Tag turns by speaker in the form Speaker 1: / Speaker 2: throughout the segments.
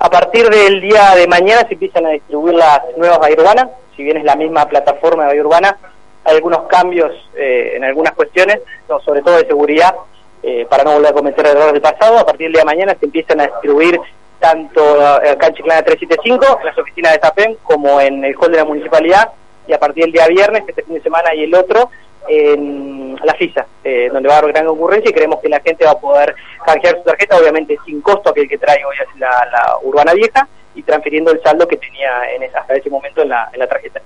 Speaker 1: A partir del día de mañana se empiezan a distribuir las nuevas Bahía si bien es la misma plataforma de Bahía Urbana, hay algunos cambios eh, en algunas cuestiones, sobre todo de seguridad, eh, para no volver a cometer errores del pasado. A partir del día de mañana se empiezan a distribuir tanto acá en Chiclana 375, en las oficinas de TAPEN, como en el hall de la municipalidad, y a partir del día viernes, este fin de semana y el otro, en la FISA, eh, donde va a haber gran concurrencia y creemos que la gente va a poder canjear su tarjeta, obviamente sin costo aquel que trae hoy la, la urbana vieja y transfiriendo el saldo que tenía en esa, hasta ese momento en la, en la tarjeta.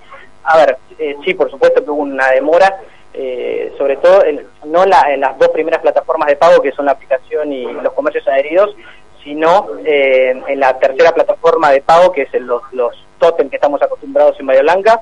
Speaker 1: A ver, eh, sí, por supuesto que hubo una demora, eh, sobre todo en, no la, en las dos primeras plataformas de pago que son la aplicación y los comercios adheridos, sino eh, en la tercera plataforma de pago que es en los, los totem que estamos acostumbrados en Bahía Blanca,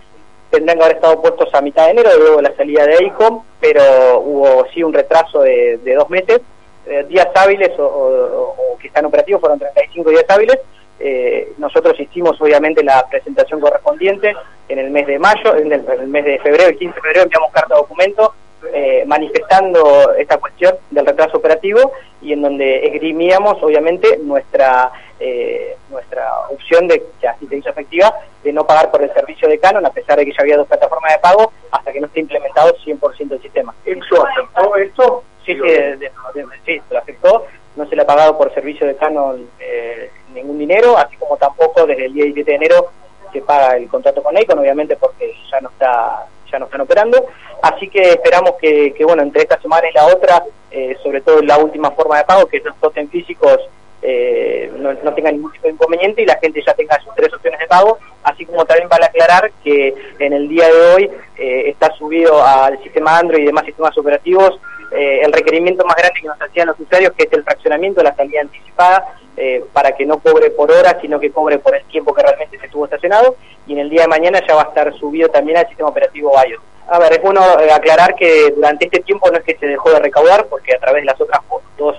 Speaker 1: tendrán que haber estado puestos a mitad de enero, luego de la salida de EICOM, pero hubo sí un retraso de, dos meses. Eh, días hábiles o, que están operativos fueron 35 días hábiles. Eh, nosotros hicimos obviamente la presentación correspondiente en el mes de mayo, en el, mes de febrero, el 15 de febrero enviamos carta de documento eh, manifestando esta cuestión del retraso operativo y en donde esgrimíamos obviamente nuestra eh, nuestra opción de que así se hizo efectiva de no pagar por el servicio de Canon a pesar de que ya había dos plataformas de pago hasta que no esté implementado 100% el sistema.
Speaker 2: ¿Eso aceptó esto?
Speaker 1: Sí, sí, sí, lo aceptó. No se le ha pagado por servicio de Canon eh, ningún dinero, así como tampoco desde el día 17 de enero se paga el contrato con Econ, obviamente porque ya no está ya no están operando. Así que esperamos que, bueno, entre esta semana y la otra, eh, sobre todo la última forma de pago, que los totem físicos eh, no, no tengan ningún tipo de inconveniente y la gente ya tenga sus tres opciones de pago, así como también vale aclarar que en el día de hoy eh, está subido al sistema Android y demás sistemas operativos el requerimiento más grande que nos hacían los usuarios, que es el fraccionamiento de la salida anticipada, para que no cobre por hora, sino que cobre por el tiempo que realmente se estuvo estacionado, y en el día de mañana ya va a estar subido también al sistema operativo iOS. A ver, es bueno eh, aclarar que durante este tiempo no es que se dejó de recaudar, porque a través de las otras dos,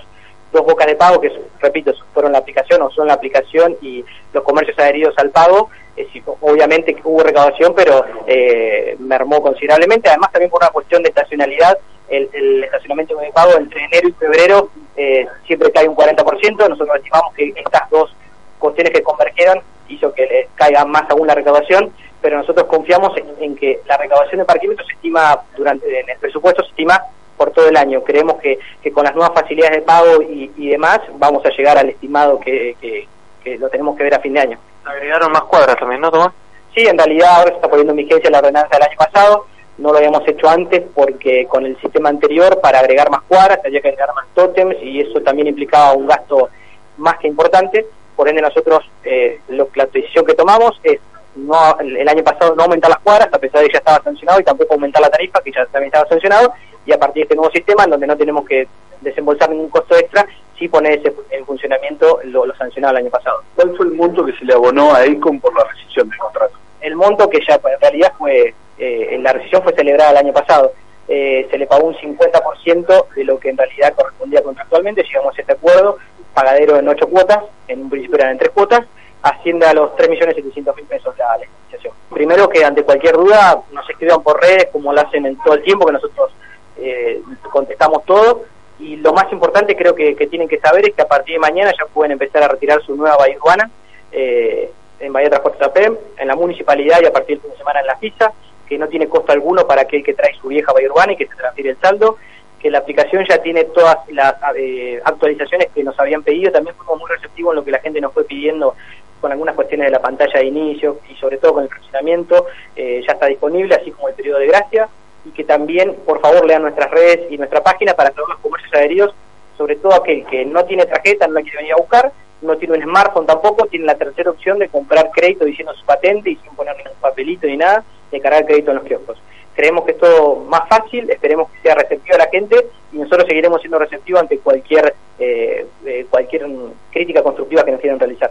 Speaker 1: dos bocas de pago, que repito, fueron la aplicación o son la aplicación y los comercios adheridos al pago, eh, obviamente hubo recaudación, pero eh, mermó considerablemente. Además, también por una cuestión de estacionalidad, el, estacionamiento de pago entre enero y febrero eh, siempre cae un 40%. Nosotros estimamos que estas dos cuestiones que convergieron hizo que caiga más aún la recaudación pero nosotros confiamos en, que la recaudación de parquímetros se estima durante en el presupuesto se estima por todo el año. Creemos que, que con las nuevas facilidades de pago y, demás vamos a llegar al estimado que, que, lo tenemos que ver a fin de año.
Speaker 2: Agregaron más cuadras también, ¿no, Tomás?
Speaker 1: Sí, en realidad ahora se está poniendo en vigencia la ordenanza del año pasado. No lo habíamos hecho antes porque con el sistema anterior para agregar más cuadras había que agregar más tótems y eso también implicaba un gasto más que importante. Por ende nosotros eh, lo, la decisión que tomamos es no el, año pasado no aumentar las cuadras, a pesar de que ya estaba sancionado, y tampoco aumentar la tarifa, que ya también estaba sancionado, y a partir de este nuevo sistema, en donde no tenemos que desembolsar ningún costo extra, sí poner ese en funcionamiento lo, lo sancionado el año pasado.
Speaker 2: ¿Cuál fue el monto que se le abonó a EICOM por la rescisión del contrato?
Speaker 1: El monto que ya en realidad fue, eh, la rescisión fue celebrada el año pasado, eh, se le pagó un 50% de lo que en realidad correspondía contractualmente, llegamos a este acuerdo, pagadero en ocho cuotas, en un principio eran en tres cuotas, asciende a los 3.700.000 pesos la legislación. Primero que ante cualquier duda nos escriban por redes como lo hacen en todo el tiempo que nosotros contestamos todo. Y lo más importante creo que, tienen que saber es que a partir de mañana ya pueden empezar a retirar su nueva bahía urbana eh, en Bahía Transportes APEM, en la municipalidad y a partir del fin de semana en la FISA, que no tiene costo alguno para aquel que trae su vieja bahía urbana y que se transfiere el saldo que la aplicación ya tiene todas las eh, actualizaciones que nos habían pedido, también fuimos muy receptivos en lo que la gente nos fue pidiendo con algunas cuestiones de la pantalla de inicio y sobre todo con el funcionamiento, eh, ya está disponible, así como el periodo de gracia, y que también, por favor, lean nuestras redes y nuestra página para todos los comercios adheridos, sobre todo aquel que no tiene tarjeta, no la quiere venir a buscar, no tiene un smartphone tampoco, tiene la tercera opción de comprar crédito diciendo su patente y sin poner ningún papelito ni nada, de cargar crédito en los kioscos creemos que es todo más fácil, esperemos que sea receptivo a la gente y nosotros seguiremos siendo receptivos ante cualquier, eh, eh, cualquier crítica constructiva que nos quieran realizar.